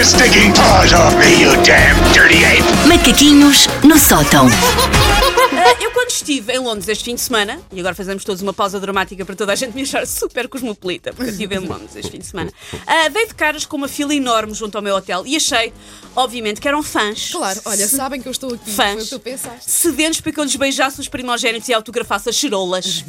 your stinking paws off me, you damn dirty ape! Macaquinhos no sótão. Ah, eu quando estive em Londres este fim de semana, e agora fazemos todos uma pausa dramática para toda a gente me achar super cosmopolita, porque eu estive em Londres este fim de semana, ah, dei de caras com uma fila enorme junto ao meu hotel e achei, obviamente, que eram fãs. Claro, olha, sabem que eu estou aqui. Foi o Fãs que tu pensaste. sedentos para que eu lhes beijasse os primogénitos e autografasse as cerolas.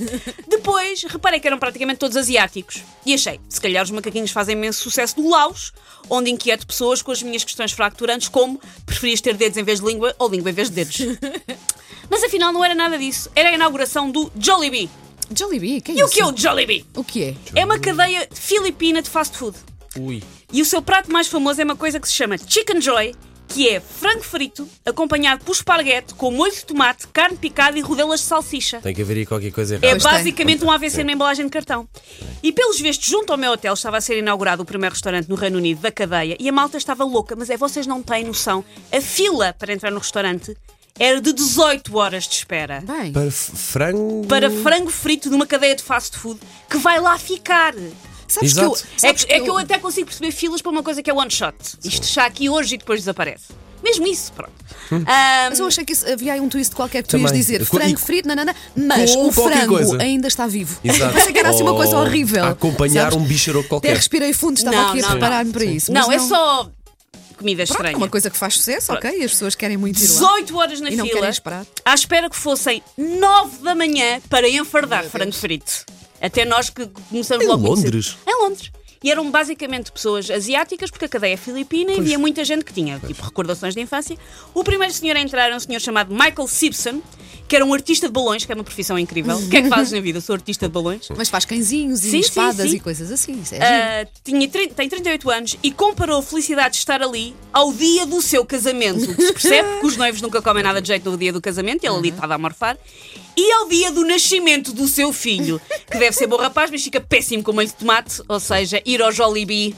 Depois, reparei que eram praticamente todos asiáticos. E achei, se calhar os macaquinhos fazem imenso sucesso no Laos, onde inquieto pessoas com as minhas questões fracturantes, como preferias ter dedos em vez de língua ou língua em vez de dedos. Mas afinal não era nada disso. Era a inauguração do Jollibee. Jollibee, que é E isso? o que é o Jollibee? O que é? É uma cadeia filipina de fast food. Ui. E o seu prato mais famoso é uma coisa que se chama Chicken Joy, que é frango frito, acompanhado por esparguete com molho de tomate, carne picada e rodelas de salsicha. Tem que haver aí qualquer coisa É errada. Tem. basicamente um AVC na embalagem de cartão. E pelos vistos, junto ao meu hotel estava a ser inaugurado o primeiro restaurante no Reino Unido da cadeia e a malta estava louca, mas é vocês não têm noção. A fila para entrar no restaurante era de 18 horas de espera. Bem, Para frango. Para frango frito numa cadeia de fast food que vai lá ficar. Sabes Exato. que eu. É sabes que, é que eu até consigo perceber filas para uma coisa que é one shot. Isto está aqui hoje e depois desaparece. Mesmo isso, pronto. Ah, Mas eu achei que isso- havia aí um twist qualquer que tu Também. ias dizer frango e- frito, nanana, mas Com o frango coisa. ainda está vivo. Exato. Pensei que era assim uma coisa Ou horrível. a acompanhar sabes? um bicharoco Até qualquer. respirei fundo, estava Não, aqui a não, preparar-me para isso. não, mas é só comida Pronto, estranha. uma coisa que faz sucesso, ok? E as pessoas querem muito ir lá. 18 horas na E não fila, querem esperar. à espera que fossem 9 da manhã para enfardar frango frito. Até nós que começamos Em logo a conhecer. Londres? Em Londres. E eram basicamente pessoas asiáticas, porque a cadeia é filipina e havia muita gente que tinha tipo recordações de infância. O primeiro senhor a entrar era um senhor chamado Michael Simpson, que era um artista de balões, que é uma profissão incrível. O que é que fazes na vida? Sou artista de balões. Mas faz cãezinhos e Sim, sim, espadas sim. e coisas assim. Isso é. Ah, tinha, tem 38 anos e comparou a felicidade de estar ali ao dia do seu casamento. Se percebe que os noivos nunca comem nada de jeito no dia do casamento, ele ali estava a morfar. E ao dia do nascimento do seu filho, que deve ser bom rapaz, mas fica péssimo com molho de tomate, ou seja, ir ao Jollibee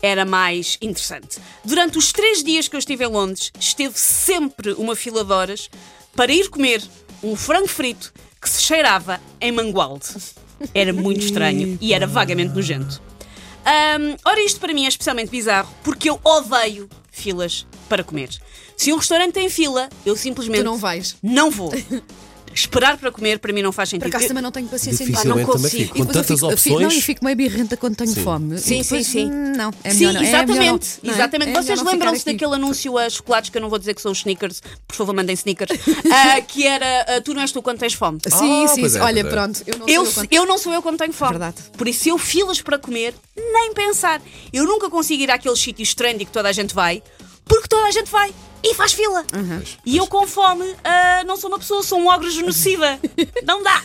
era mais interessante. Durante os três dias que eu estive em Londres, esteve sempre uma fila de horas para ir comer um frango frito que se cheirava em mangualde. Era muito estranho e era vagamente nojento. Ahm, ora, isto para mim é especialmente bizarro porque eu odeio filas para comer. Se um restaurante tem fila, eu simplesmente Tu não vais. não vou. Esperar para comer para mim não faz Por sentido. acaso Eu- também não tenho paciência em não também consigo. fico. Com tantas fico- eu fico- opções. não, e fico meio birrenta quando tenho fome. Sim, depois, sim, sim. hum, Não, é Sim, melhor. É exatamente. não é? exatamente. É Vocês lembram-se daquele anúncio a chocolates que eu não vou dizer que são os sneakers, por favor, mandem sneakers, ah, que era ah, tu não és tu quando tens fome. Sim, Ah, sim, sim. é, Olha, é. pronto. Eu não Eu, sou eu quando- eu não sou eu quando tenho fome. Verdade. Por isso, se eu filas para comer, nem pensar. Eu nunca consigo ir àqueles sítios trendy que toda a gente vai, porque toda a gente vai e faz fila. E eu com fome ah, não sou uma pessoa, sou um ogro genocida. não dá.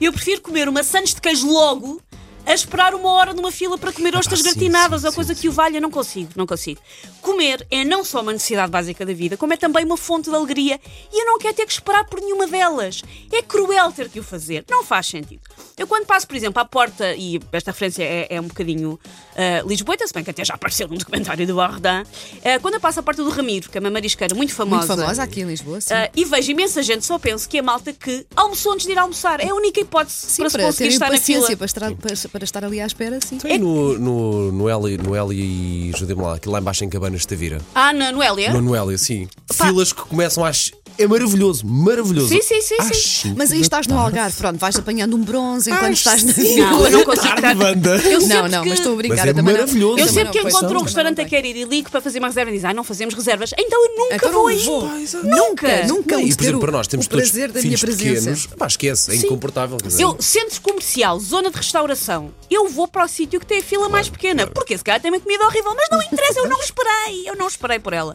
Eu prefiro comer uma sandes de queijo logo a esperar uma hora numa fila para comer ostas sim, gratinadas sim, ou coisa sim, que o valha. Não consigo, não consigo. Comer é não só uma necessidade básica da vida, como é também uma fonte de alegria. E eu não quero ter que esperar por nenhuma delas. É cruel ter que o fazer. Não faz sentido. Eu quando passo, por exemplo, à porta, e esta referência é, é um bocadinho uh, lisboeta, se bem que até já apareceu num documentário do Ardan, uh, quando eu passo à porta do Ramiro, que é uma marisqueira muito famosa, Muito famosa aqui em Lisboa, sim. uh, e vejo imensa gente, só penso que é malta que almoçou antes de ir almoçar. É a única hipótese Sim, para se para conseguir terem estar na fila. para para, para estar ali à espera, sim. Então, e no, no, no Eli, no Eli e ajuda-me lá, aquilo lá embaixo em Cabanas de Tavira. Ah, na Noélia? No Noélia, sim. Filas que começam às. É maravilhoso, maravilhoso. Sim, sim, sim, Às sim. Mas aí estás no tarde. Algarve, pronto, vais apanhando um bronze enquanto estás na fila. Não, eu não consigo Tarde, estar. banda. Eu Não, não, que- mas estou a brincar. Mas é eu também não- maravilhoso. Eu sempre que encontro um restaurante a querer ir e ligo para fazer uma reserva e diz, ai, não fazemos reservas. Então eu nunca Então vou não aí. vou. Nunca. Nunca, e por exemplo, para nós temos o todos prazer da minha filhos presença. pequenos. Pá, esquece, é incomportável. Eu, centro comercial, zona de restauração, eu vou para o sítio que tem a fila mais pequena. Porque esse cara tem uma comida horrível, mas não interessa, eu não esperei. Eu não esperei por ela.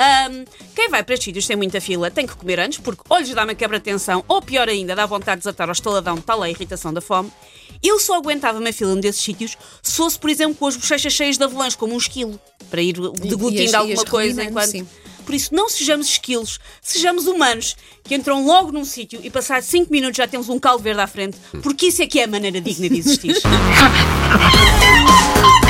Ahm, quem vai para estes sítios tem muita fila, tem que comer antes, porque ou lhes dá uma quebra de tensão, ou pior ainda, dá vontade de desatar ao estaladão, tal é a irritação da fome. Eu só aguentava uma fila num desses sítios se fosse, por exemplo, com as bochechas cheias de avelãs, como um esquilo, para ir deglutindo alguma coisa enquanto. sim. Por isso, não sejamos esquilos, sejamos humanos, que entram logo num sítio e passar 5 minutos já temos um caldo verde à frente, porque isso é que é a maneira digna de existir.